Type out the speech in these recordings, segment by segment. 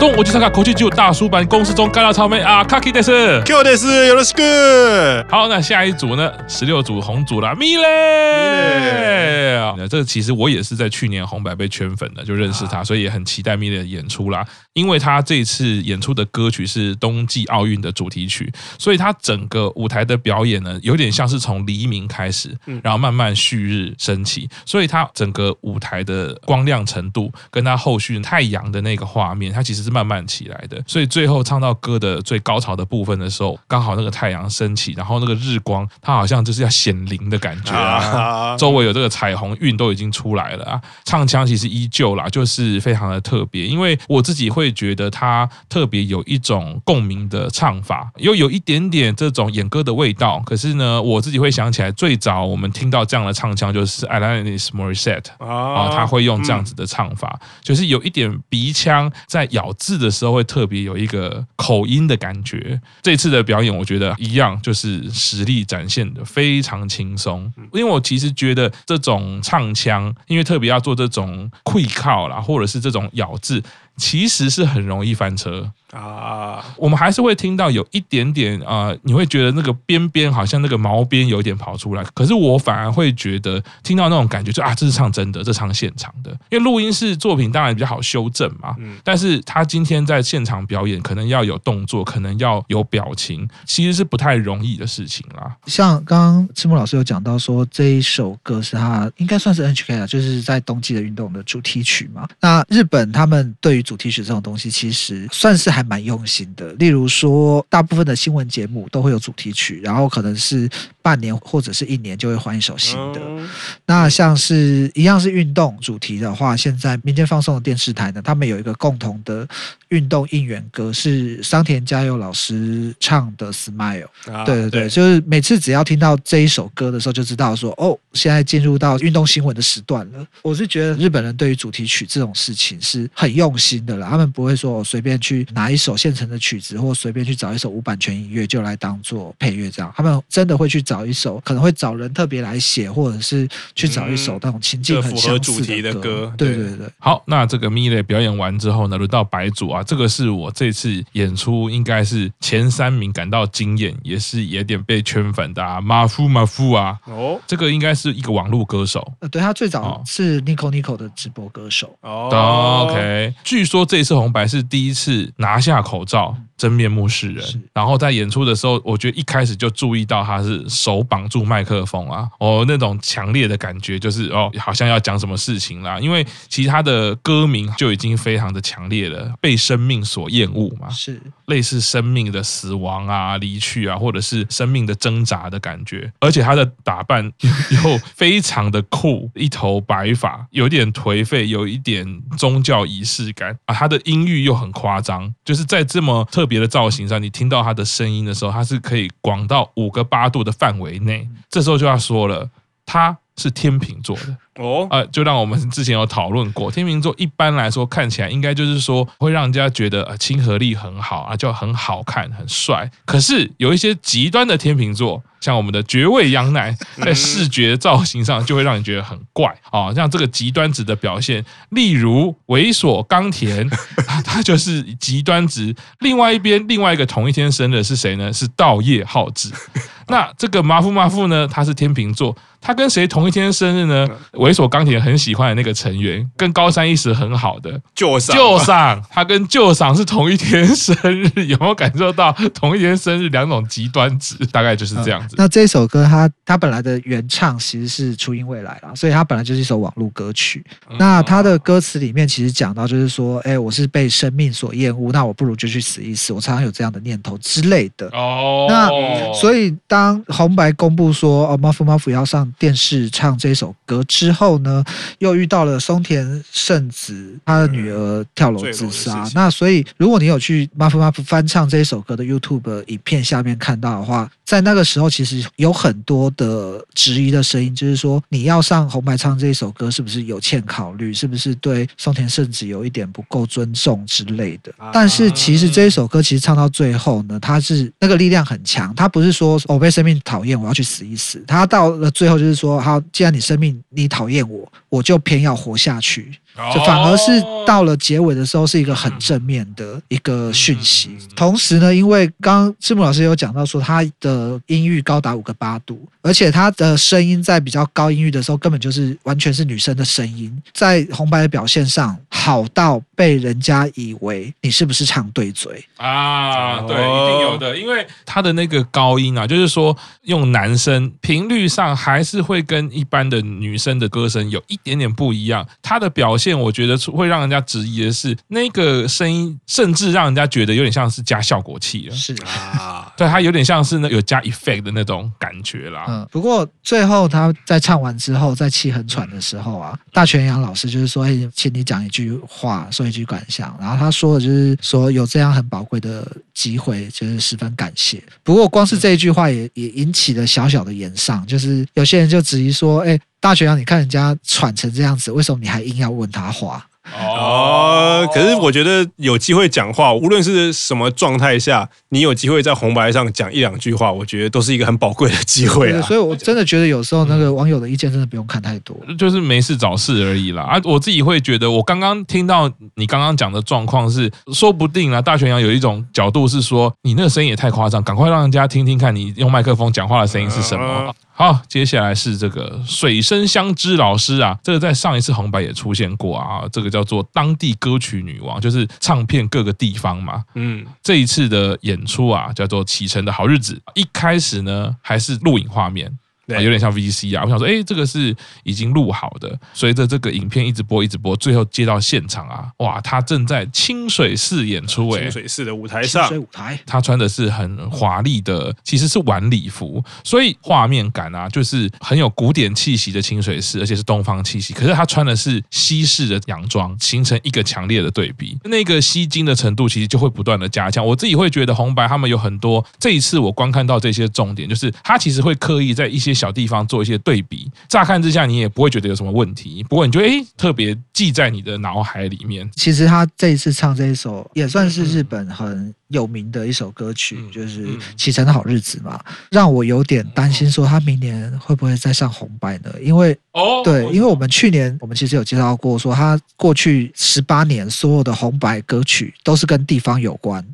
どうも我是口气就大叔版公式中干辣草莓啊，卡基德斯，Q 德斯，有了是个。好，那下一组呢？十六组红组啦，米勒。那这个其实我也是在去年红白被圈粉的，就认识他，所以也很期待米勒的演出啦。因为他这次演出的歌曲是冬季奥运的主题曲，所以他整个舞台的表演呢，有点像是从黎明开始，然后慢慢旭日升起，所以他整个舞台的光亮程度，跟他后续太阳的那个画面，它其实是 慢慢起来的。所以最后唱到歌的最高潮的部分的时候，刚好那个太阳升起，然后那个日光，它好像就是要显灵的感觉啊，周围有这个彩虹晕都已经出来了啊，唱腔其实依旧啦，就是非常的特别，因为我自己会。觉得它特别有一种共鸣的唱法，又有一点点这种演歌的味道。可是呢，我自己会想起来，最早我们听到这样的唱腔就是 Alanis Morissette 啊，他会用这样子的唱法，就是有一点鼻腔在咬字的时候会特别有一个口音的感觉。这次的表演，我觉得一样，就是实力展现的非常轻松。因为我其实觉得这种唱腔，因为特别要做这种溃靠啦，或者是这种咬字。其实是很容易翻车。啊，我们还是会听到有一点点啊、呃，你会觉得那个边边好像那个毛边有一点跑出来，可是我反而会觉得听到那种感觉就啊，这是唱真的，这唱现场的，因为录音室作品当然比较好修正嘛。嗯，但是他今天在现场表演，可能要有动作，可能要有表情，其实是不太容易的事情啦。像刚刚赤木老师有讲到说，这一首歌是他应该算是 NHK 啊，就是在冬季的运动的主题曲嘛。那日本他们对于主题曲这种东西，其实算是还。蛮用心的，例如说，大部分的新闻节目都会有主题曲，然后可能是半年或者是一年就会换一首新的。那像是一样是运动主题的话，现在民间放送的电视台呢，他们有一个共同的运动应援歌，是桑田佳祐老师唱的《Smile》。对对对，就是每次只要听到这一首歌的时候，就知道说哦，现在进入到运动新闻的时段了。我是觉得日本人对于主题曲这种事情是很用心的啦，他们不会说我随便去拿。一首现成的曲子，或随便去找一首无版权音乐就来当做配乐，这样他们真的会去找一首，可能会找人特别来写，或者是去找一首那种情境很相似的歌。对对对。好，那这个米勒表演完之后呢，轮到白组啊，这个是我这次演出应该是前三名感到惊艳，也是有点被圈粉的啊。马夫马夫啊，哦，这个应该是一个网络歌手。呃，对他最早是 Nico Nico 的直播歌手。哦，OK，据说这一次红白是第一次拿下口罩。真面目示人，然后在演出的时候，我觉得一开始就注意到他是手绑住麦克风啊，哦，那种强烈的感觉就是哦，好像要讲什么事情啦。因为其他的歌名就已经非常的强烈了，被生命所厌恶嘛，是类似生命的死亡啊、离去啊，或者是生命的挣扎的感觉。而且他的打扮又非常的酷，一头白发，有点颓废，有一点宗教仪式感啊。他的音域又很夸张，就是在这么特。别的造型上，你听到他的声音的时候，他是可以广到五个八度的范围内。这时候就要说了，他是天秤座的哦，呃，就让我们之前有讨论过，天秤座一般来说看起来应该就是说会让人家觉得呃亲和力很好啊，就很好看、很帅。可是有一些极端的天秤座。像我们的绝味羊奶，在视觉造型上就会让你觉得很怪啊，像这个极端值的表现，例如猥琐冈田，他 就是极端值。另外一边，另外一个同一天生日是谁呢？是稻叶浩志。那这个马夫马夫呢？他是天秤座，他跟谁同一天生日呢？猥琐冈田很喜欢的那个成员，跟高山一时很好的旧上旧上，他跟旧上是同一天生日，有没有感受到同一天生日两种极端值？大概就是这样子。那这首歌它，它它本来的原唱其实是初音未来啦，所以它本来就是一首网络歌曲。那它的歌词里面其实讲到，就是说，哎，我是被生命所厌恶，那我不如就去死一死。我常常有这样的念头之类的。哦，那所以当红白公布说，哦，马夫马夫要上电视唱这首歌之后呢，又遇到了松田圣子他的女儿跳楼自杀。那所以如果你有去马夫马夫翻唱这首歌的 YouTube 影片下面看到的话，在那个时候，其实有很多的质疑的声音，就是说你要上红白唱这一首歌，是不是有欠考虑？是不是对松田圣子有一点不够尊重之类的？但是其实这一首歌其实唱到最后呢，它是那个力量很强，它不是说我被生命讨厌，我要去死一死。它到了最后就是说，好，既然你生命你讨讨厌我，我就偏要活下去。就反而是到了结尾的时候，是一个很正面的一个讯息。同时呢，因为刚刚赤木老师有讲到说，他的音域高达五个八度，而且他的声音在比较高音域的时候，根本就是完全是女生的声音，在红白的表现上好到被人家以为你是不是唱对嘴啊？对，一定有的，因为他的那个高音啊，就是说用男生频率上还是会跟一般的女生的歌声有一点点不一样，他的表现。我觉得会让人家质疑的是，那个声音甚至让人家觉得有点像是加效果器了。是啊，对，它有点像是那有加 effect 的那种感觉啦。嗯，不过最后他在唱完之后，在气很喘的时候啊，大泉洋老师就是说：“哎，请你讲一句话，说一句感想。”然后他说的就是说有这样很宝贵的机会，就是十分感谢。不过光是这一句话也也引起了小小的炎上，就是有些人就质疑说：“哎。”大学长，你看人家喘成这样子，为什么你还硬要问他话？哦，可是我觉得有机会讲话，无论是什么状态下，你有机会在红白上讲一两句话，我觉得都是一个很宝贵的机会啊。所以，我真的觉得有时候那个网友的意见真的不用看太多，就是没事找事而已啦。啊，我自己会觉得，我刚刚听到你刚刚讲的状况是，说不定啊，大泉洋有一种角度是说，你那个声音也太夸张，赶快让人家听听看你用麦克风讲话的声音是什么。好，接下来是这个水生相知老师啊，这个在上一次红白也出现过啊，这个叫做当地歌曲女王，就是唱片各个地方嘛。嗯，这一次的演出啊，叫做启程的好日子，一开始呢还是录影画面。有点像 VC 啊，我想说，哎，这个是已经录好的。随着这个影片一直播，一直播，最后接到现场啊，哇，他正在清水寺演出，哎，清水寺的舞台上，清水舞台，他穿的是很华丽的，其实是晚礼服，所以画面感啊，就是很有古典气息的清水寺，而且是东方气息。可是他穿的是西式的洋装，形成一个强烈的对比，那个吸睛的程度其实就会不断的加强。我自己会觉得红白他们有很多，这一次我观看到这些重点，就是他其实会刻意在一些小地方做一些对比，乍看之下你也不会觉得有什么问题，不过你就诶特别记在你的脑海里面。其实他这一次唱这一首也算是日本很有名的一首歌曲，就是《启程的好日子》嘛，让我有点担心说他明年会不会再上红白呢？因为哦，对，因为我们去年我们其实有介绍过，说他过去十八年所有的红白歌曲都是跟地方有关。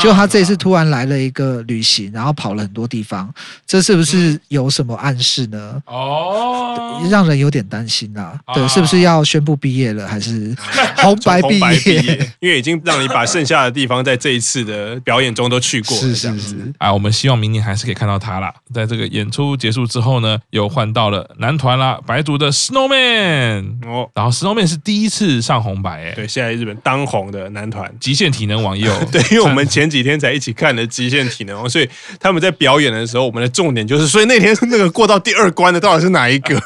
就他这一次突然来了一个旅行，然后跑了很多地方，这是不是有什么暗示呢？哦，让人有点担心啊。对，是不是要宣布毕业了，还是 红白毕业？因为已经让你把剩下的地方在这一次的表演中都去过了，是是是。啊，我们希望明年还是可以看到他啦。在这个演出结束之后呢，又换到了男团啦，白族的 Snowman 哦，然后 Snowman 是第一次上红白，哎，对，现在日本当红的男团，极限体能网也有，对，因为我们。前几天才一起看的《极限体能》，所以他们在表演的时候，我们的重点就是，所以那天那个过到第二关的到底是哪一个？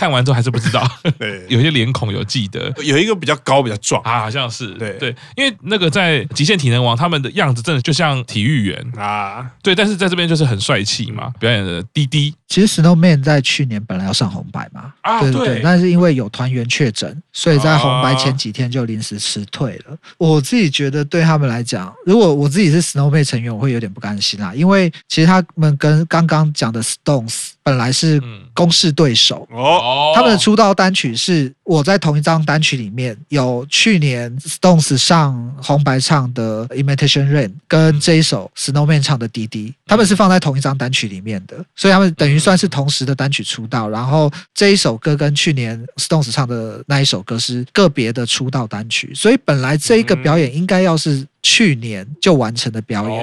看完之后还是不知道，对，有些脸孔有记得，有一个比较高比较壮。啊，好像是，对。对，因为那个在极限体能王他们的样子真的就像体育员。啊，对，但是在这边就是很帅气嘛，表演的滴滴。其实 Snowman 在去年本来要上红白嘛，啊对对对，但是因为有团员确诊，所以在红白前几天就临时辞退了。我自己觉得对他们来讲，如果我自己是 Snowman 成员，我会有点不甘心啊，因为其实他们跟刚刚讲的 Stones 本来是公式对手。哦，他们的出道单曲是我在同一张单曲里面有去年 Stones 上红白唱的 Imitation Rain，跟这一首 Snowman 唱的滴滴，他们是放在同一张单曲里面的，所以他们等于。算是同时的单曲出道，然后这一首歌跟去年 Stones 唱的那一首歌是个别的出道单曲，所以本来这一个表演应该要是。去年就完成的表演，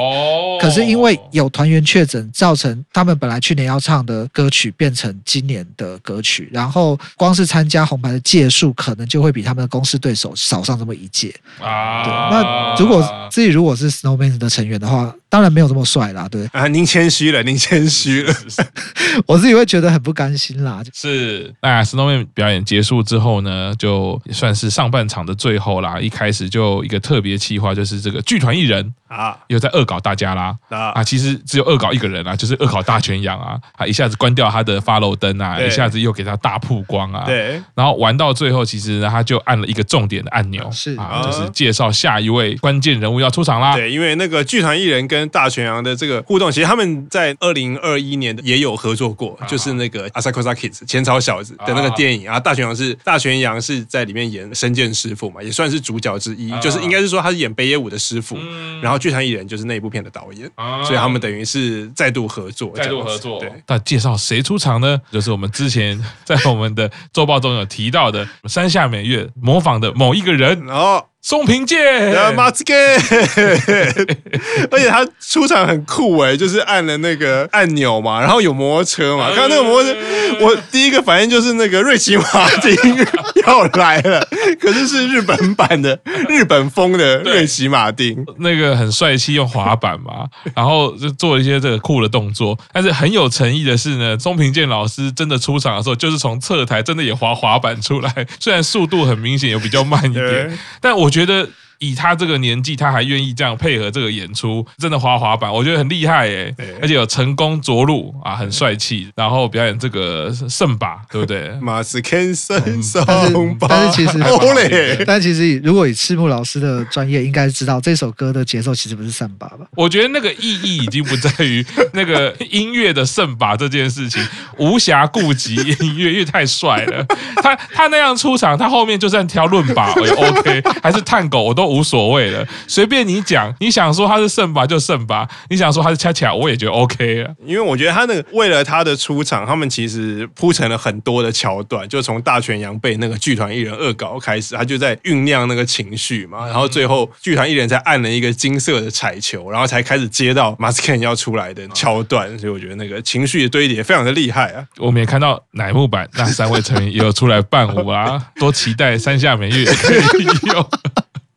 可是因为有团员确诊，造成他们本来去年要唱的歌曲变成今年的歌曲，然后光是参加红牌的届数，可能就会比他们的公司对手少上这么一届啊。对，那如果自己如果是 Snowman 的成员的话，当然没有这么帅啦。对啊，您谦虚了，您谦虚了，我自己会觉得很不甘心啦。是，那 Snowman 表演结束之后呢，就算是上半场的最后啦，一开始就一个特别企划，就是。这个剧团艺人啊，又在恶搞大家啦。啊。啊！其实只有恶搞一个人啊，就是恶搞大全羊啊，他一下子关掉他的 follow 灯啊，一下子又给他大曝光啊，对，然后玩到最后，其实呢他就按了一个重点的按钮，是。啊，就是介绍下一位关键人物要出场啦。对，因为那个剧团艺人跟大全羊的这个互动，其实他们在二零二一年也有合作过，就是那个《Asakusa Kids》前朝小子的那个电影啊。大全羊是大全羊是在里面演生剑师傅嘛，也算是主角之一，就是应该是说他是演北野武的师傅，然后剧团艺人就是那一部片的导演，所以他们等于是再度合作，再度合作。对，那介绍谁出场呢？就是我们之前在我们的周报中有提到的山下美月模仿的某一个人，然后。松平健，马斯克，而且他出场很酷哎，就是按了那个按钮嘛，然后有摩托车嘛，刚刚那个摩托车，我第一个反应就是那个瑞奇马丁 要来了，可是是日本版的日本风的瑞奇马丁，那个很帅气用滑板嘛，然后就做了一些这个酷的动作，但是很有诚意的是呢，松平健老师真的出场的时候，就是从侧台真的也滑滑板出来，虽然速度很明显也比较慢一点，但我。觉觉得以他这个年纪，他还愿意这样配合这个演出，真的滑滑板，我觉得很厉害耶！而且有成功着陆啊，很帅气。然后表演这个圣把，对不对？马斯肯圣圣把，但是其实，但其实如果以赤木老师的专业，应该知道这首歌的节奏其实不是圣把吧？我觉得那个意义已经不在于 那个音乐的圣把这件事情，无暇顾及音乐，因为太帅了。他他那样出场，他后面就算挑论把也 OK，还是探狗我都。无所谓了，随便你讲。你想说他是圣吧就圣吧，你想说他是恰恰，我也觉得 OK 啊。因为我觉得他那个为了他的出场，他们其实铺成了很多的桥段，就从大全羊被那个剧团艺人恶搞开始，他就在酝酿那个情绪嘛。然后最后剧团艺人才按了一个金色的彩球，然后才开始接到马斯克要出来的桥段。所以我觉得那个情绪的堆叠非常的厉害啊。我们也看到乃木坂那三位成员也有出来伴舞啊，多期待山下美月可以用。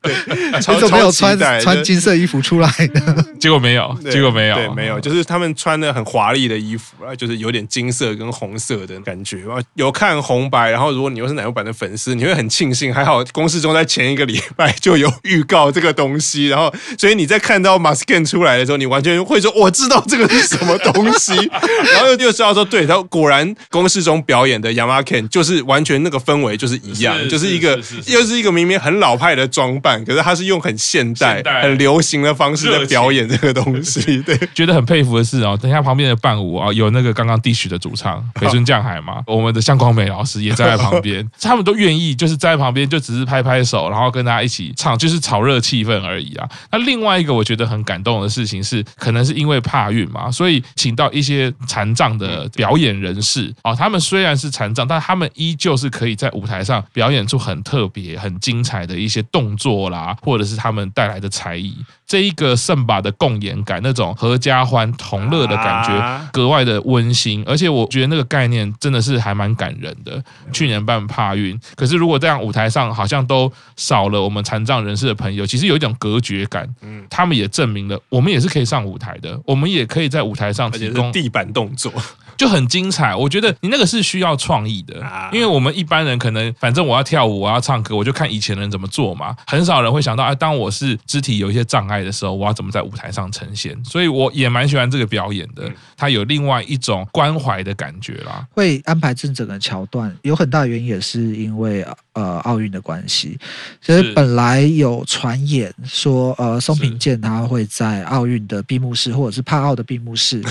对，你怎么没有穿穿金色衣服出来的？结果没有，结果没有，对，没有，就是他们穿的很华丽的衣服啊，就是有点金色跟红色的感觉。有看红白，然后如果你又是奶油版的粉丝，你会很庆幸，还好公式中在前一个礼拜就有预告这个东西，然后所以你在看到马斯克出来的时候，你完全会说我知道这个是什么东西，然后又又知道说对，他果然公式中表演的 Yamaken 就是完全那个氛围就是一样，就是一个又是一个明明很老派的装扮。可是他是用很现代、现代很流行的方式在表演这个东西，对，觉得很佩服的是哦，等下旁边的伴舞啊，有那个刚刚 Dish 的主唱 北村匠海嘛，我们的向光美老师也站在旁边，他们都愿意就是站在旁边，就只是拍拍手，然后跟大家一起唱，就是炒热气氛而已啊。那另外一个我觉得很感动的事情是，可能是因为怕运嘛，所以请到一些残障的表演人士啊，他们虽然是残障，但他们依旧是可以在舞台上表演出很特别、很精彩的一些动作。啦，或者是他们带来的才艺，这一个圣把的共演感，那种合家欢同乐的感觉，格外的温馨。而且我觉得那个概念真的是还蛮感人的。去年办帕运，可是如果这样舞台上好像都少了我们残障人士的朋友，其实有一种隔绝感。嗯，他们也证明了，我们也是可以上舞台的，我们也可以在舞台上提供地板动作。就很精彩，我觉得你那个是需要创意的，因为我们一般人可能反正我要跳舞，我要唱歌，我就看以前人怎么做嘛，很少人会想到，啊，当我是肢体有一些障碍的时候，我要怎么在舞台上呈现？所以我也蛮喜欢这个表演的，它有另外一种关怀的感觉啦。会安排这整个桥段，有很大原因也是因为呃奥运的关系，其实本来有传言说，呃松平健他会在奥运的闭幕式或者是帕奥的闭幕式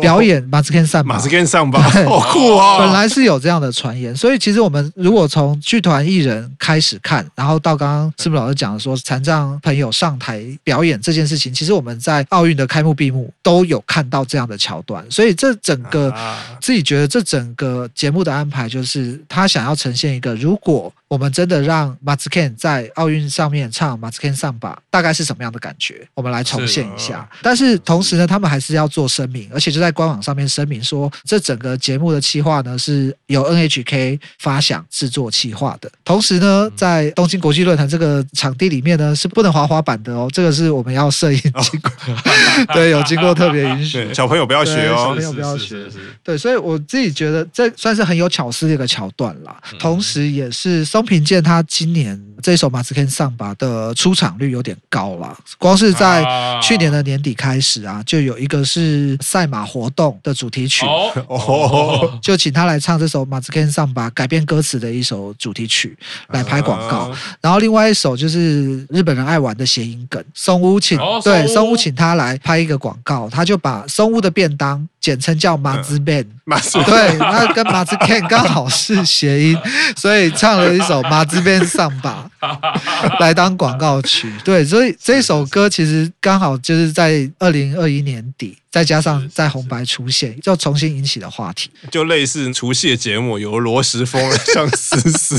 表演马斯肯赛马。跟上吧，好酷啊！本来是有这样的传言，所以其实我们如果从剧团艺人开始看，然后到刚刚师傅老师讲的说残障朋友上台表演这件事情，其实我们在奥运的开幕闭幕都有看到这样的桥段，所以这整个自己觉得这整个节目的安排，就是他想要呈现一个如果。我们真的让 m a z k e n 在奥运上面唱 m a z k e n 上吧，大概是什么样的感觉？我们来重现一下。但是同时呢，他们还是要做声明，而且就在官网上面声明说，这整个节目的企划呢是由 NHK 发想制作企划的。同时呢，在东京国际论坛这个场地里面呢，是不能滑滑板的哦。这个是我们要摄影经过，哦、对，有经过特别允许。小朋友不要学哦，小朋友不要学。对，所以我自己觉得这算是很有巧思的一个桥段啦。同时，也是松。松平健他今年这首马兹 Ken 桑巴的出场率有点高了，光是在去年的年底开始啊，就有一个是赛马活动的主题曲，哦，就请他来唱这首马兹 Ken 桑巴改编歌词的一首主题曲来拍广告，然后另外一首就是日本人爱玩的谐音梗，松屋请对松屋。请他来拍一个广告，他就把松屋的便当简称叫马兹 Ben，马兹对，那跟马兹 Ken 刚好是谐音，所以唱了一首马兹 Ben 桑巴。来当广告曲，对，所以这首歌其实刚好就是在二零二一年底，再加上在红白出现，就重新引起了话题，就类似除夕的节目，有罗时丰像思思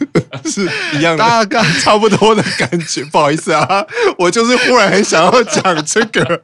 是一样的，大概差不多的感觉。不好意思啊，我就是忽然很想要讲这个。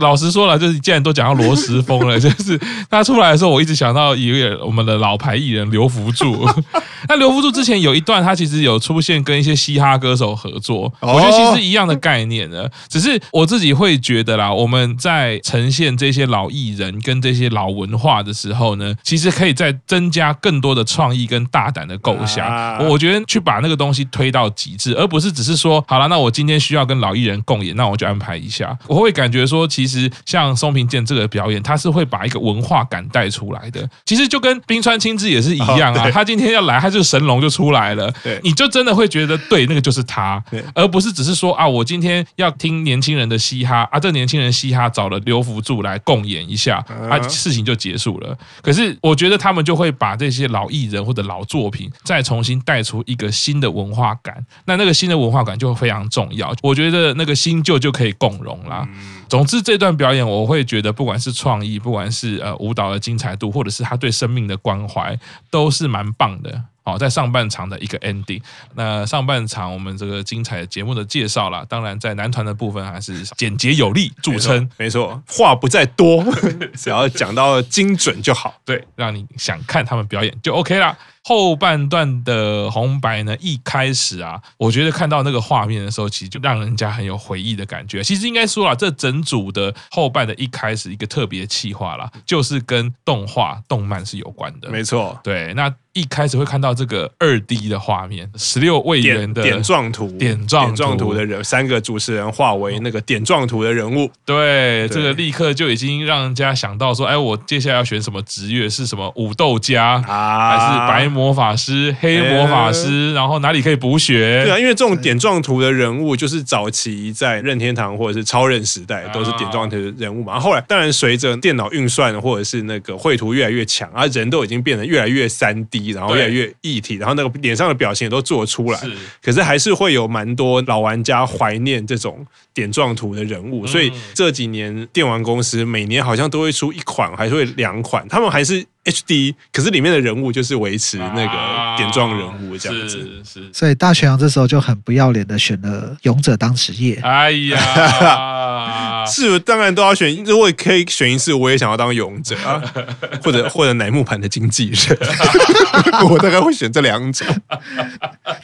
老实说了，就是既然都讲到罗时丰了，就是他出来的时候，我一直想到一个我们的老牌艺人刘福柱。那刘福柱之前有一段，他其实有出现跟一些嘻哈歌手合作，我觉得其实一样的概念呢。只是我自己会觉得啦，我们在呈现这些老艺人跟这些老文化的时候呢，其实可以再增加更多的创意跟大胆的构想。我觉得去把那个东西推到极致，而不是只是说好了，那我今天需要跟老艺人共演，那我就安排一下。我会感觉说，其实像松平健这个表演，他是会把一个文化感带出来的。其实就跟冰川清志也是一样啊，他今天要来，他就神龙就出来了。对，你就真的会觉得对，那个就是他，而不是只是说啊，我今天要听年轻人的嘻哈啊，这年轻人嘻哈找了刘福柱来共演一下，啊，事情就结束了。可是我觉得他们就会把这些老艺人或者老作品再重新带出一个新的文化感，那那个新的文化感就会非常重要。我觉得那个新旧就可以共融啦。总之，这段表演我会觉得，不管是创意，不管是呃舞蹈的精彩度，或者是他对生命的关怀，都是蛮棒的。好，在上半场的一个 ending，那上半场我们这个精彩节目的介绍啦，当然在男团的部分还是简洁有力著称，没错，话不在多，只要讲到精准就好，对，让你想看他们表演就 OK 啦。后半段的红白呢，一开始啊，我觉得看到那个画面的时候，其实就让人家很有回忆的感觉。其实应该说啊，这整组的后半的一开始一个特别企划啦，就是跟动画、动漫是有关的。没错，对，那。一开始会看到这个二 D 的画面，十六位元的点状图，点状图，图的人，三个主持人化为那个点状图的人物。对，对这个立刻就已经让人家想到说，哎，我接下来要选什么职业？是什么武斗家，啊、还是白魔法师、黑魔法师？然后哪里可以补血？对啊，因为这种点状图的人物，就是早期在任天堂或者是超任时代都是点状图的人物嘛。后来当然随着电脑运算或者是那个绘图越来越强，啊，人都已经变得越来越三 D。然后越来越一体，然后那个脸上的表情也都做出来，可是还是会有蛮多老玩家怀念这种点状图的人物，所以这几年电玩公司每年好像都会出一款，还是会两款，他们还是 HD，可是里面的人物就是维持那个点状人物这样子，是是。所以大泉洋这时候就很不要脸的选了勇者当职业，哎呀。是，当然都要选。如果可以选一次，我也想要当勇者啊，或者或者乃木坂的经纪人。我大概会选这两种。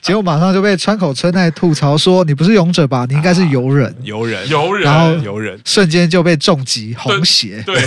结果马上就被川口春奈吐槽说：“你不是勇者吧？你应该是游人。”游人，游人，然后游人，瞬间就被重击红血。对，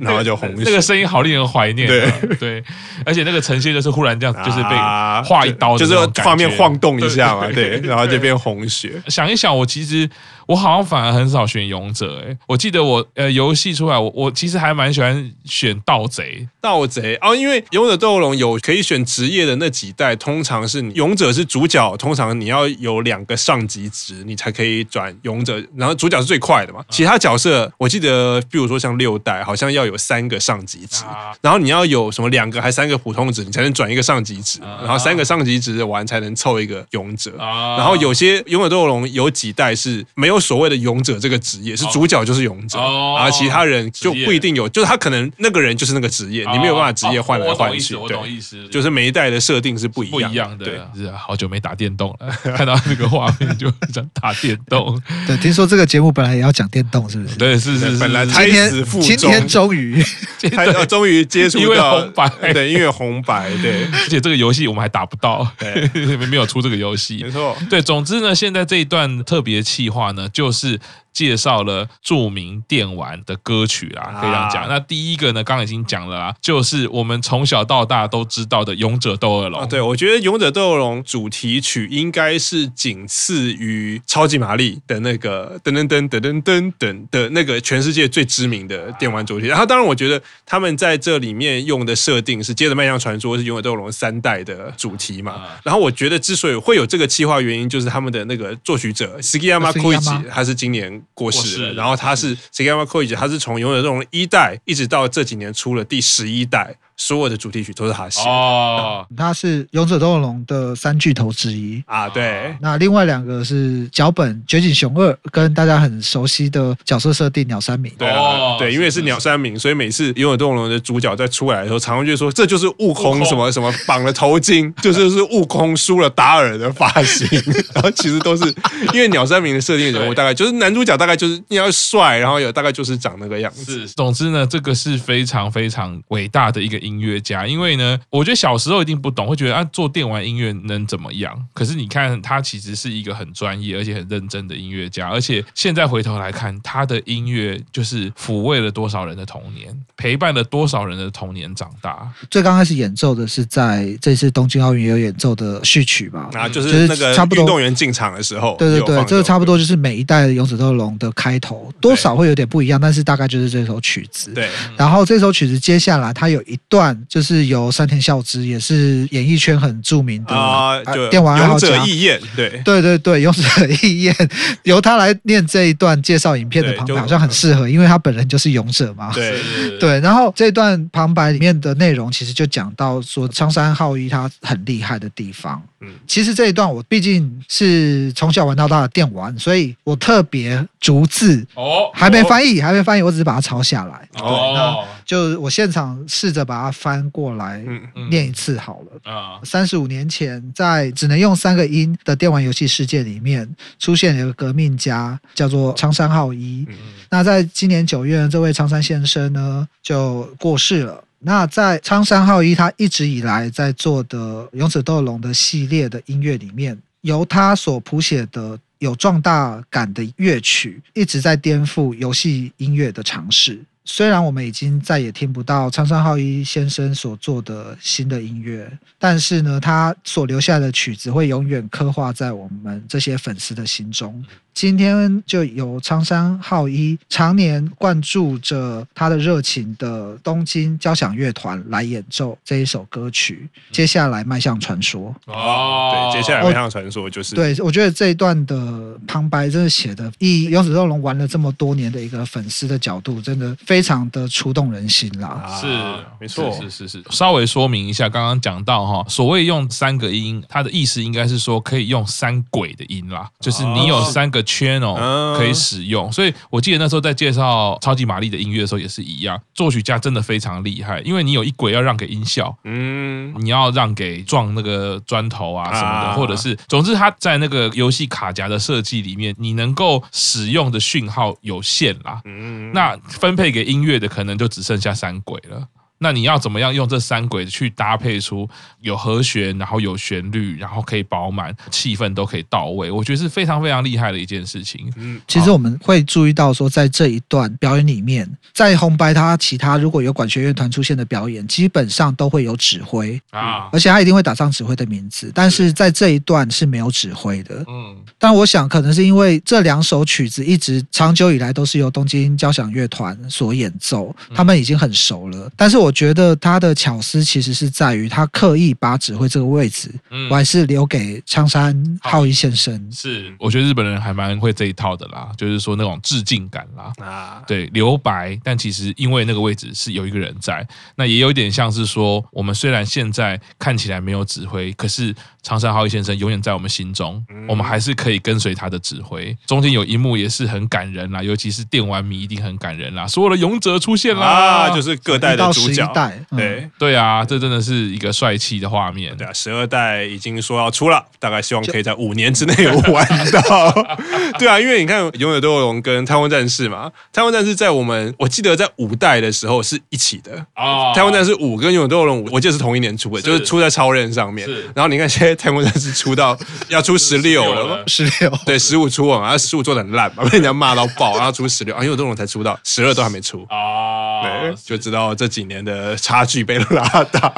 然后就红血。那个声音好令人怀念。对对，而且那个呈现就是忽然这样，就是被划一刀，就是画面晃动一下嘛。对，然后就变红血。想一想，我其实。我好像反而很少选勇者哎、欸，我记得我呃游戏出来，我我其实还蛮喜欢选盗贼。盗贼哦，因为勇者斗恶龙有可以选职业的那几代，通常是勇者是主角，通常你要有两个上级职，你才可以转勇者，然后主角是最快的嘛。其他角色我记得，比如说像六代，好像要有三个上级职，然后你要有什么两个还三个普通职，你才能转一个上级职，然后三个上级职完才能凑一个勇者。然后有些勇者斗恶龙有几代是没有所谓的勇者这个职业，是主角就是勇者，然后其他人就不一定有，就是他可能那个人就是那个职业。你没有办法职业换来换去，我懂意思，就是每一代的设定是不一样，不一样的。对，好久没打电动了，看到那个画面就想打电动。对，听说这个节目本来也要讲电动，是不是？对，是是是。本来今天今天终于，终于接触到红白，对，因为红白，对，而且这个游戏我们还打不到，对，没有出这个游戏，没错。对，总之呢，现在这一段特别企划呢，就是介绍了著名电玩的歌曲啦，可以这样讲。那第一个呢，刚刚已经讲了啦，就是我们从小到大都知道的《勇者斗恶龙》。对，我觉得《勇者斗恶龙》主题曲应该是仅次于《超级玛丽》的那个噔噔噔噔噔噔噔的那个全世界最知名的电玩主题。然后，当然，我觉得他们在这里面用的设定是接着《迈向传说》是《勇者斗恶龙》三代的主题嘛。然后，我觉得之所以会有这个企划原因，就是他们的那个作曲者 Sugiyama Koichi，他是今年过世了。然后他是 Sugiyama Koichi，他是从《拥有这种》一代一直到这几年出了第十一代。所有的主题曲都是他写的哦，他是《勇者斗恶龙》的三巨头之一啊。对，那另外两个是脚本《绝景熊二》跟大家很熟悉的角色设定鸟山明。对啊，对，因为是鸟山明，所以每次《勇者斗恶龙》的主角在出来的时候，常常就说这就是悟空什么什么绑了头巾，就是是悟空输了达尔的发型。然后其实都是因为鸟山明的设定人物，大概就是男主角大概就是你要帅，然后有大概就是长那个样子。是，总之呢，这个是非常非常伟大的一个音。乐家，因为呢，我觉得小时候一定不懂，会觉得啊，做电玩音乐能怎么样？可是你看，他其实是一个很专业而且很认真的音乐家，而且现在回头来看，他的音乐就是抚慰了多少人的童年，陪伴了多少人的童年长大。最刚开始演奏的是在这次东京奥运也有演奏的序曲吧？啊，就是那个运动员进场的时候，对对对，这个差不多就是每一代的勇者斗龙的开头，多少会有点不一样，但是大概就是这首曲子。对，然后这首曲子接下来它有一段。就是由山田孝之，也是演艺圈很著名的啊，电玩爱好者。勇者义彦，对对对对，勇者义彦由他来念这一段介绍影片的旁白，好像很适合，因为他本人就是勇者嘛。对对，然后这段旁白里面的内容，其实就讲到说苍山浩一他很厉害的地方。嗯，其实这一段我毕竟是从小玩到大的电玩，所以我特别逐字哦，还没翻译，还没翻译，我只是把它抄下来。哦，就我现场试着把它翻过来念一次好了。啊，三十五年前，在只能用三个音的电玩游戏世界里面，出现了一个革命家，叫做苍山浩一。那在今年九月，这位苍山先生呢就过世了。那在苍山浩一他一直以来在做的《勇者斗龙》的系列的音乐里面，由他所谱写的有壮大感的乐曲，一直在颠覆游戏音乐的尝试。虽然我们已经再也听不到苍山浩一先生所做的新的音乐，但是呢，他所留下的曲子会永远刻画在我们这些粉丝的心中。今天就由苍山浩一常年灌注着他的热情的东京交响乐团来演奏这一首歌曲。接下来迈向传说哦，对，接下来迈向传说就是对，我觉得这一段的旁白真的写的，以勇者斗龙玩了这么多年的一个粉丝的角度，真的非常的触动人心啦。是，没错，是是是。稍微说明一下，刚刚讲到哈，所谓用三个音，它的意思应该是说可以用三轨的音啦，就是你有三个。Channel 可以使用，所以我记得那时候在介绍超级玛丽的音乐的时候也是一样，作曲家真的非常厉害，因为你有一轨要让给音效，嗯，你要让给撞那个砖头啊什么的，或者是，总之他在那个游戏卡夹的设计里面，你能够使用的讯号有限啦，嗯，那分配给音乐的可能就只剩下三轨了。那你要怎么样用这三轨去搭配出有和弦，然后有旋律，然后可以饱满，气氛都可以到位？我觉得是非常非常厉害的一件事情。嗯，其实我们会注意到说，在这一段表演里面，在红白他其他如果有管弦乐团出现的表演，基本上都会有指挥啊，而且他一定会打上指挥的名字。但是在这一段是没有指挥的。嗯，但我想可能是因为这两首曲子一直长久以来都是由东京交响乐团所演奏，他们已经很熟了。但是我。我觉得他的巧思其实是在于他刻意把指挥这个位置，嗯，我还是留给苍山浩一先生。是，我觉得日本人还蛮会这一套的啦，就是说那种致敬感啦，啊，对，留白，但其实因为那个位置是有一个人在，那也有一点像是说，我们虽然现在看起来没有指挥，可是苍山浩一先生永远在我们心中，嗯，我们还是可以跟随他的指挥。中间有一幕也是很感人啦，尤其是电玩迷一定很感人啦，所有的勇者出现啦，啊，就是各代的主角。代对、嗯、对。啊，这真的是一个帅气的画面。对啊，十二代已经说要出了，大概希望可以在五年之内有玩到。对啊，因为你看《勇者斗恶龙》跟《太空战士》嘛，《太空战士》在我们我记得在五代的时候是一起的。啊，哦《太空战士五》跟《勇者斗恶龙五》我记得是同一年出的，是。就是出在超人上面。然后你看现在《太空战士》出到要出十六六了。吗？十六，对，十五出完，然后十五做的很烂嘛，被人家骂到爆，然后出十六，啊，因为这种才出到十二都还没出。啊，对，就知道这几年的差距被拉大。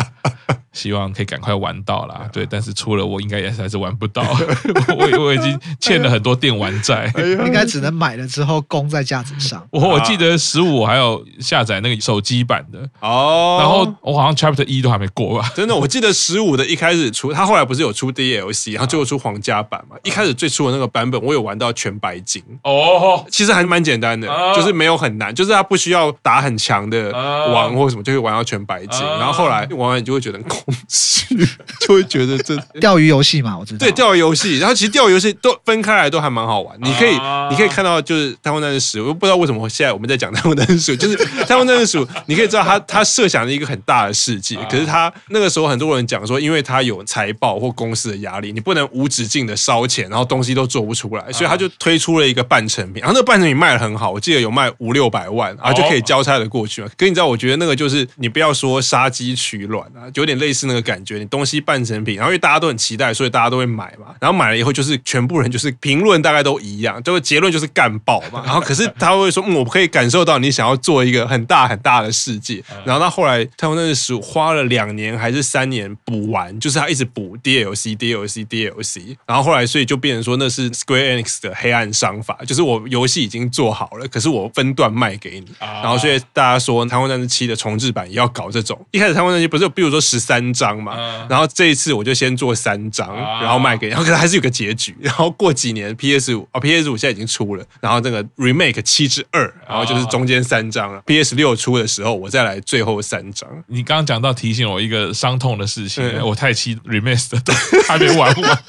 希望可以赶快玩到啦，对，但是出了我应该也还是玩不到，我我已经欠了很多电玩债，应该只能买了之后供在架子上。我我记得十五还有下载那个手机版的。哦，然后我好像 Chapter 一都还没过吧？真的，我记得十五的一开始出，他后来不是有出 DLC，然后最后出皇家版嘛？一开始最初的那个版本，我有玩到全白金。哦，其实还蛮简单的，就是没有很难，就是他不需要打很强的王或什么，就可以玩到全白金。然后后来玩完你就会觉得虚，就会觉得这 钓鱼游戏嘛，我知道。对，钓鱼游戏，然后其实钓鱼游戏都分开来都还蛮好玩。你可以，你可以看到就是《太空战士十》，我不知道为什么现在我们在讲《太空战士十》，就是《太空战士十》，你可以知道他他设想了一个很大的世界，可是他那个时候很多人讲说，因为他有财报或公司的压力，你不能无止境的烧钱，然后东西都做不出来，所以他就推出了一个半成品，然后那个半成品卖的很好，我记得有卖五六百万，然后就可以交差的过去嘛。可你知道，我觉得那个就是你不要说杀鸡取卵啊，就有点类似那个感觉，你东西半成品，然后因为大家都很期待，所以大家都会买嘛。然后买了以后，就是全部人就是评论大概都一样，就结论就是干爆嘛。然后可是他会说，嗯，我可以感受到你想要做一个很大很大的世界。然后他后来太空战士15花了两年还是三年补完，就是他一直补 DLC、DLC、DLC。然后后来所以就变成说那是 Square Enix 的黑暗商法，就是我游戏已经做好了，可是我分段卖给你。然后所以大家说太空战士七的重置版也要搞这种。一开始太空战士不是有比如说十三章嘛，然后这一次我就先做三张，然后卖给，然后可能还是有个结局。然后过几年 PS 五啊 PS 五现在已经出了，然后这个 Remake 七之二，然后就是中间三张了。PS 六出的时候，我再来最后三张。你刚刚讲到提醒我一个伤痛的事情，我太期 Remake 的都还没玩完，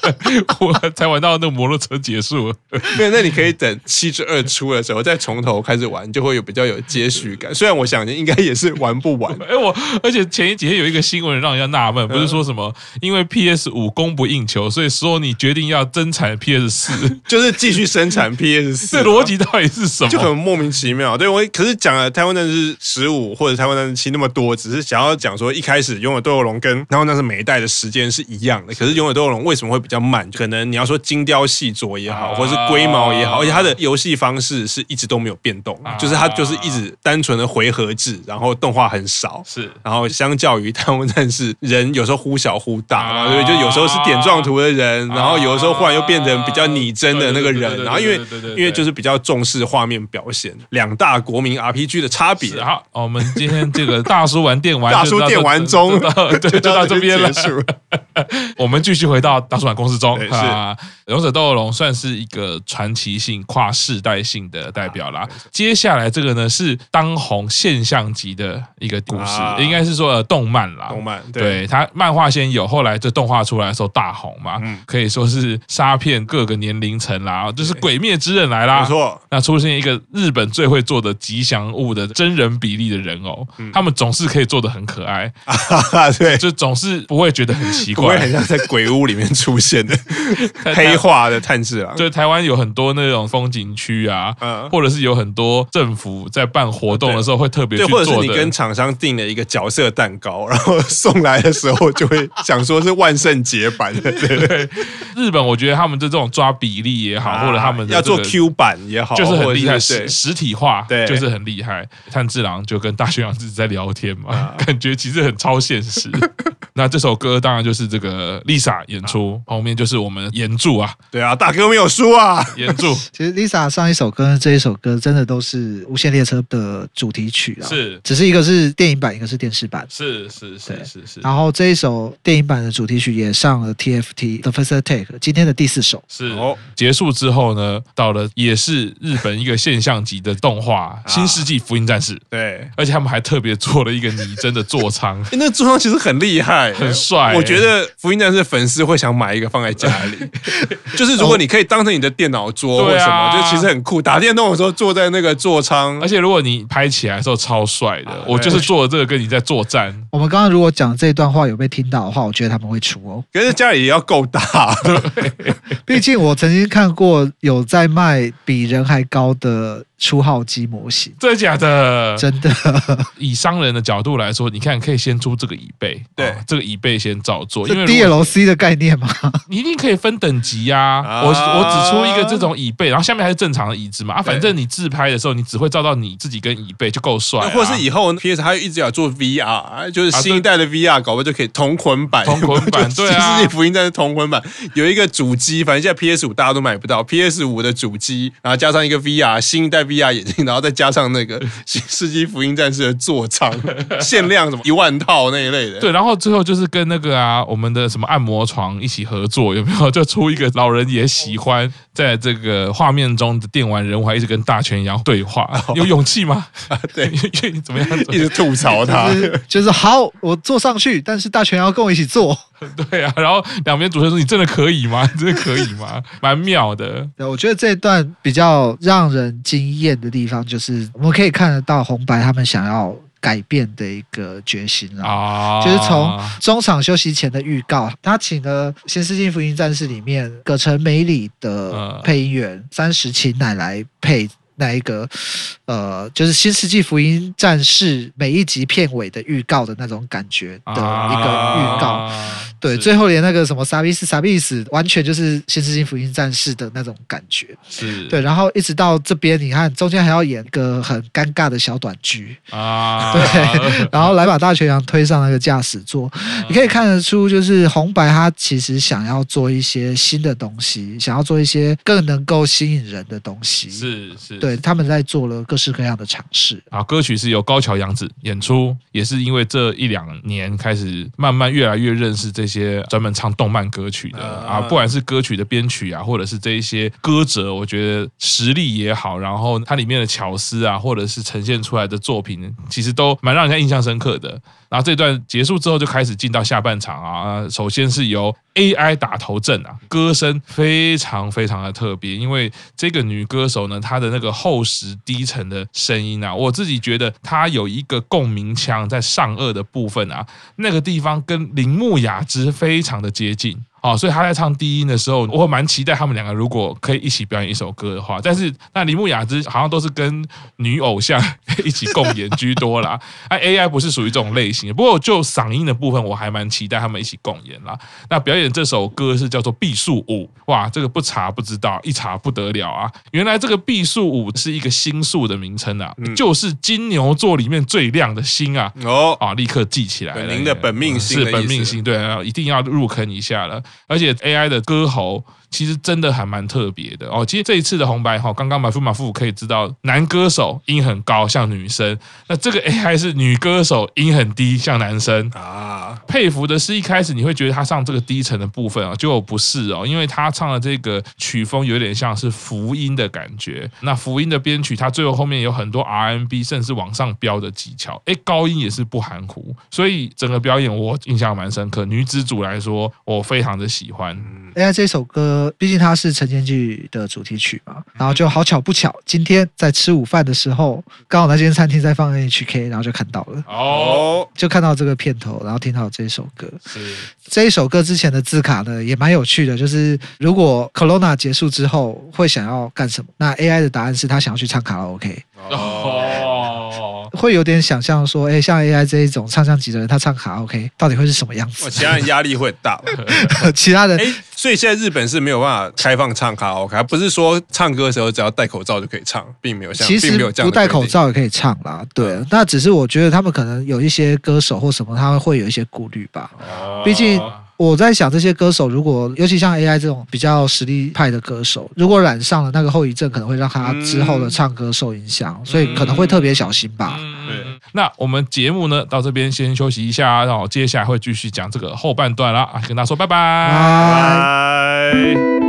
我才玩到那个摩托车结束。没有，那你可以等七之二出的时候再从头开始玩，就会有比较有接续感。虽然我想应该也是玩不完。哎，我而且前几天有一个新闻让人家纳闷，不是说什么因为 PS 五供不应求，所以说你决定要增产 PS 四，就是继续生产 PS 四，这逻辑到底是什么？就很莫名其妙。对我，可是讲了《台湾战士十五》或者《台湾战士七》那么多，只是想要讲说一开始《拥有斗恶龙》跟《太空战士》每一代的时间是一样的。可是《拥有斗恶龙》为什么会比较慢？可能你要说精雕细琢也好，或者是龟毛也好，而且它的游戏方式是一直都没有变动，就是它就是一直单纯的回合制，然后动画很少，是。然后相较于《台湾战士》，人有时候忽小忽大嘛，对，就有时候是点状图的人，然后有的时候忽然又变成比较拟真的那个人，然后因为因为就是比较重视画面表现，两大国民 RPG 的差别。好，我们今天这个大叔玩电玩，大叔电玩中，对，就到这边了。我们继续回到大叔玩公司中啊，《勇者斗恶龙》算是一个传奇性、跨世代性的代表啦。接下来这个呢是当红现象级的一个故事，应该是说动漫啦。动漫对它漫画先有，后来这动画出来的时候大红嘛，可以说是杀遍各个年龄层啦。就是《鬼灭之刃》来啦，没错。那出现一个日本最会做的吉祥物的真人比例的人偶，他们总是可以做的很可爱，啊 对，就总是不会觉得很奇怪，不会很像在鬼屋里面出现的 黑化的炭治郎。对台湾有很多那种风景区啊，或者是有很多政府在办活动的时候会特别去做的，或者是你跟厂商订了一个角色蛋糕，然后送来的时候就会想说是万圣节版的。对对，日本我觉得他们这种抓比例也好，或者他们要做 Q 版也好，就是很厉害，实实体化，对，就是很厉害。炭治郎就跟大泉洋自己在聊天嘛，感觉其实很超现实。那这首歌当然就是这个 Lisa 演出，后面就是我们炎柱啊，对啊，大哥没有输啊，炎柱。其实 Lisa 上一首歌，这一首歌真的都是《无限列车》的主题曲啊，是，只是一个是电影版，一个是电视版，是是是是是。然后这一首电影版的主题曲也上了 TFT The First Take 今天的第四首，是。哦。结束之后呢，到了也是日本一个现象级的动画《新世纪福音战士》，对，而且他们还特别做了一个拟真的座舱，那座舱其实很厉害。很帅，我觉得福音战士粉丝会想买一个放在家里，就是如果你可以当成你的电脑桌或什么，就其实很酷。打电动的时候坐在那个座舱，而且如果你拍起来的时候超帅的，我就是做了这个跟你在作战。我们刚刚如果讲这段话有被听到的话，我觉得他们会出哦。可是家里也要够大，毕竟我曾经看过有在卖比人还高的初号机模型。真的假的？真的。以商人的角度来说，你看可以先出这个椅背，对，哦、这个椅背先照做，因为 DLC 的概念嘛，你一定可以分等级呀、啊。啊、我我只出一个这种椅背，然后下面还是正常的椅子嘛。啊，反正你自拍的时候，你只会照到你自己跟椅背就够帅、啊。或者是以后 PS 还有一直要做 VR，就是新一代的 VR，搞不好就可以同捆版。同捆版，对啊。世纪福音战士同捆版有一个主机，反正现在 PS 五大家都买不到，PS 五的主机，然后加上一个 VR 新一代 VR 眼镜，然后再加上那个世纪福音战士的座舱，限量什么一万套那一类的。对，然后最后就是跟那个啊，我们的什么按摩床一起合作，有没有？就出一个老人也喜欢在这个画面中的电玩人物，还一直跟大全一样对话，有勇气吗？对，愿意怎么样？一直吐槽他，就是、就是、好，我坐上去，但是大全要跟我一起坐。对啊，然后两边主持人说：“你真的可以吗？你真的可以吗？” 蛮妙的。对，我觉得这一段比较让人惊艳的地方，就是我们可以看得到红白他们想要改变的一个决心了。啊，就是从中场休息前的预告，他请了《新世纪福音战士》里面葛城美里的配音员三石晴乃来配。那一个，呃，就是《新世纪福音战士》每一集片尾的预告的那种感觉的一个预告，啊、对，最后连那个什么萨比斯萨比斯，完全就是《新世纪福音战士》的那种感觉，是。对，然后一直到这边，你看中间还要演个很尴尬的小短剧。啊，对，然后来把大泉洋推上那个驾驶座，啊、你可以看得出，就是红白他其实想要做一些新的东西，想要做一些更能够吸引人的东西，是是。对，他们在做了各式各样的尝试。啊。歌曲是由高桥洋子演出，也是因为这一两年开始慢慢越来越认识这些专门唱动漫歌曲的啊，不管是歌曲的编曲啊，或者是这一些歌者，我觉得实力也好，然后它里面的巧思啊，或者是呈现出来的作品，其实都蛮让人家印象深刻的。然后这段结束之后，就开始进到下半场啊。首先是由 AI 打头阵啊，歌声非常非常的特别，因为这个女歌手呢，她的那个厚实低沉的声音啊，我自己觉得她有一个共鸣腔在上颚的部分啊，那个地方跟铃木雅之非常的接近。哦，所以他在唱低音的时候，我蛮期待他们两个如果可以一起表演一首歌的话。但是那铃木雅之好像都是跟女偶像 一起共演居多啦。哎，AI 不是属于这种类型。不过就嗓音的部分，我还蛮期待他们一起共演啦。那表演这首歌是叫做《毕宿五》，哇，这个不查不知道，一查不得了啊！原来这个毕宿五是一个星宿的名称啊，嗯、就是金牛座里面最亮的星啊。哦，啊，立刻记起来了。您的本命星是本命星，对，一定要入坑一下了。而且 AI 的歌喉。其实真的还蛮特别的哦。其实这一次的红白哈，刚刚马夫马夫可以知道，男歌手音很高，像女生；那这个 AI 是女歌手音很低，像男生啊。佩服的是一开始你会觉得他唱这个低沉的部分啊，结果不是哦，因为他唱的这个曲风有点像是福音的感觉。那福音的编曲，他最后后面有很多 RNB，甚至往上飙的技巧，哎，高音也是不含糊。所以整个表演我印象蛮深刻。女子组来说，我非常的喜欢。哎呀这首歌。毕竟它是晨间剧的主题曲嘛，然后就好巧不巧，今天在吃午饭的时候，刚好那间餐厅在放 NHK，然后就看到了哦，就看到这个片头，然后听到这首歌。是这一首歌之前的字卡呢，也蛮有趣的，就是如果 Corona 结束之后会想要干什么？那 AI 的答案是他想要去唱卡拉 OK。哦，会有点想象说，哎，像 AI 这一种唱将级的人，他唱卡拉 OK 到底会是什么样子？其他人压力会很大，其他人。所以现在日本是没有办法开放唱卡拉 OK，不是说唱歌的时候只要戴口罩就可以唱，并没有像，其实不戴口罩也可以唱啦。对，那只是我觉得他们可能有一些歌手或什么，他们会有一些顾虑吧。毕竟。我在想，这些歌手如果，尤其像 AI 这种比较实力派的歌手，如果染上了那个后遗症，可能会让他之后的唱歌受影响，所以可能会特别小心吧。对，那我们节目呢，到这边先休息一下，然后接下来会继续讲这个后半段啦，跟大家说拜拜。拜拜。